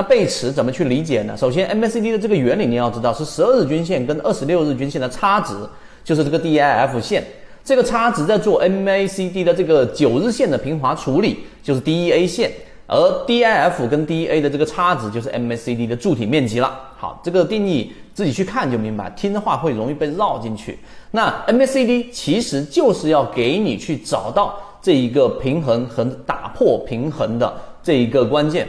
那背驰怎么去理解呢？首先，MACD 的这个原理你要知道是十二日均线跟二十六日均线的差值，就是这个 DIF 线。这个差值在做 MACD 的这个九日线的平滑处理，就是 DEA 线。而 DIF 跟 DEA 的这个差值就是 MACD 的柱体面积了。好，这个定义自己去看就明白，听的话会容易被绕进去。那 MACD 其实就是要给你去找到这一个平衡和打破平衡的这一个关键。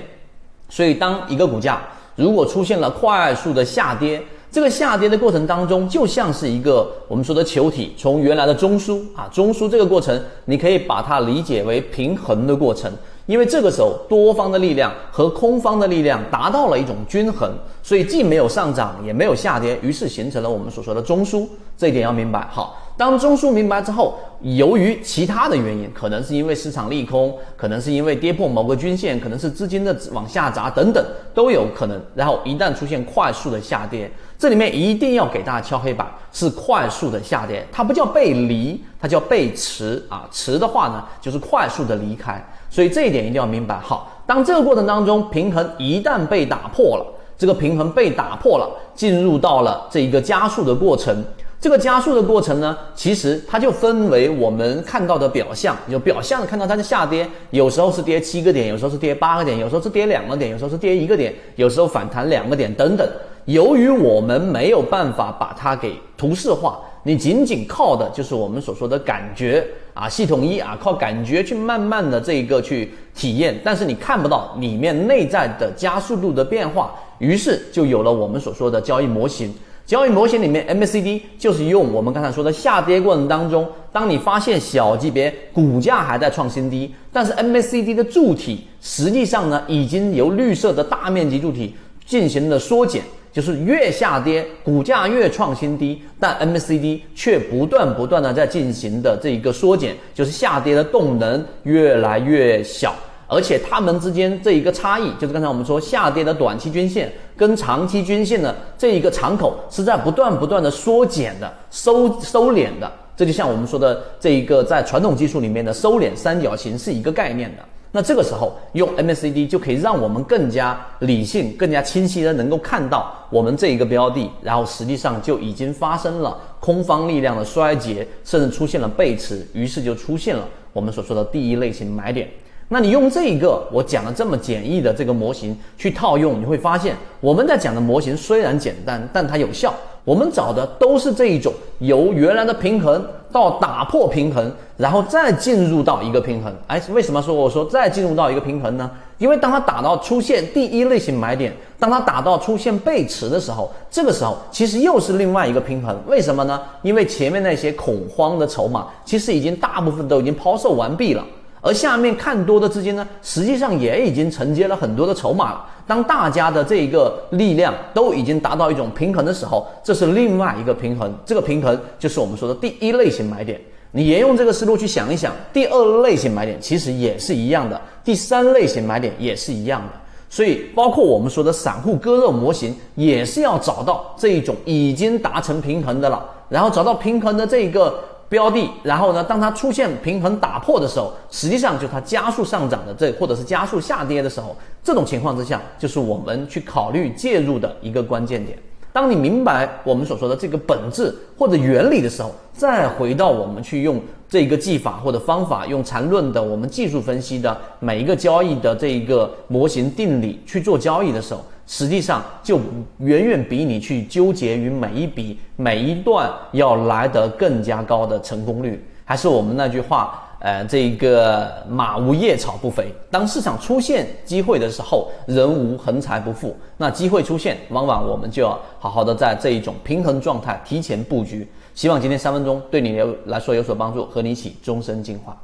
所以，当一个股价如果出现了快速的下跌，这个下跌的过程当中，就像是一个我们说的球体从原来的中枢啊，中枢这个过程，你可以把它理解为平衡的过程，因为这个时候多方的力量和空方的力量达到了一种均衡，所以既没有上涨也没有下跌，于是形成了我们所说的中枢。这一点要明白。好。当中枢明白之后，由于其他的原因，可能是因为市场利空，可能是因为跌破某个均线，可能是资金的往下砸等等都有可能。然后一旦出现快速的下跌，这里面一定要给大家敲黑板，是快速的下跌，它不叫背离，它叫背驰啊。驰的话呢，就是快速的离开。所以这一点一定要明白。好，当这个过程当中平衡一旦被打破了，这个平衡被打破了，进入到了这一个加速的过程。这个加速的过程呢，其实它就分为我们看到的表象，有表象的看到它的下跌，有时候是跌七个点，有时候是跌八个点，有时候是跌两个点，有时候是跌一个点，有时候反弹两个点等等。由于我们没有办法把它给图示化，你仅仅靠的就是我们所说的感觉啊，系统一啊，靠感觉去慢慢的这一个去体验，但是你看不到里面内在的加速度的变化，于是就有了我们所说的交易模型。交易模型里面，MACD 就是用我们刚才说的下跌过程当中，当你发现小级别股价还在创新低，但是 MACD 的柱体实际上呢，已经由绿色的大面积柱体进行了缩减，就是越下跌股价越创新低，但 MACD 却不断不断的在进行的这一个缩减，就是下跌的动能越来越小。而且它们之间这一个差异，就是刚才我们说下跌的短期均线跟长期均线的这一个敞口是在不断不断的缩减的、收收敛的。这就像我们说的这一个在传统技术里面的收敛三角形是一个概念的。那这个时候用 MACD 就可以让我们更加理性、更加清晰的能够看到我们这一个标的，然后实际上就已经发生了空方力量的衰竭，甚至出现了背驰，于是就出现了我们所说的第一类型买点。那你用这一个我讲的这么简易的这个模型去套用，你会发现我们在讲的模型虽然简单，但它有效。我们找的都是这一种由原来的平衡到打破平衡，然后再进入到一个平衡。哎，为什么说我说再进入到一个平衡呢？因为当它打到出现第一类型买点，当它打到出现背驰的时候，这个时候其实又是另外一个平衡。为什么呢？因为前面那些恐慌的筹码其实已经大部分都已经抛售完毕了。而下面看多的资金呢，实际上也已经承接了很多的筹码了。当大家的这一个力量都已经达到一种平衡的时候，这是另外一个平衡。这个平衡就是我们说的第一类型买点。你沿用这个思路去想一想，第二类型买点其实也是一样的，第三类型买点也是一样的。所以，包括我们说的散户割肉模型，也是要找到这一种已经达成平衡的了，然后找到平衡的这一个。标的，然后呢，当它出现平衡打破的时候，实际上就它加速上涨的这，或者是加速下跌的时候，这种情况之下，就是我们去考虑介入的一个关键点。当你明白我们所说的这个本质或者原理的时候，再回到我们去用这个技法或者方法，用缠论的我们技术分析的每一个交易的这一个模型定理去做交易的时候。实际上就远远比你去纠结于每一笔每一段要来得更加高的成功率。还是我们那句话，呃，这个马无夜草不肥。当市场出现机会的时候，人无横财不富。那机会出现，往往我们就要好好的在这一种平衡状态提前布局。希望今天三分钟对你来说有所帮助，和你一起终身进化。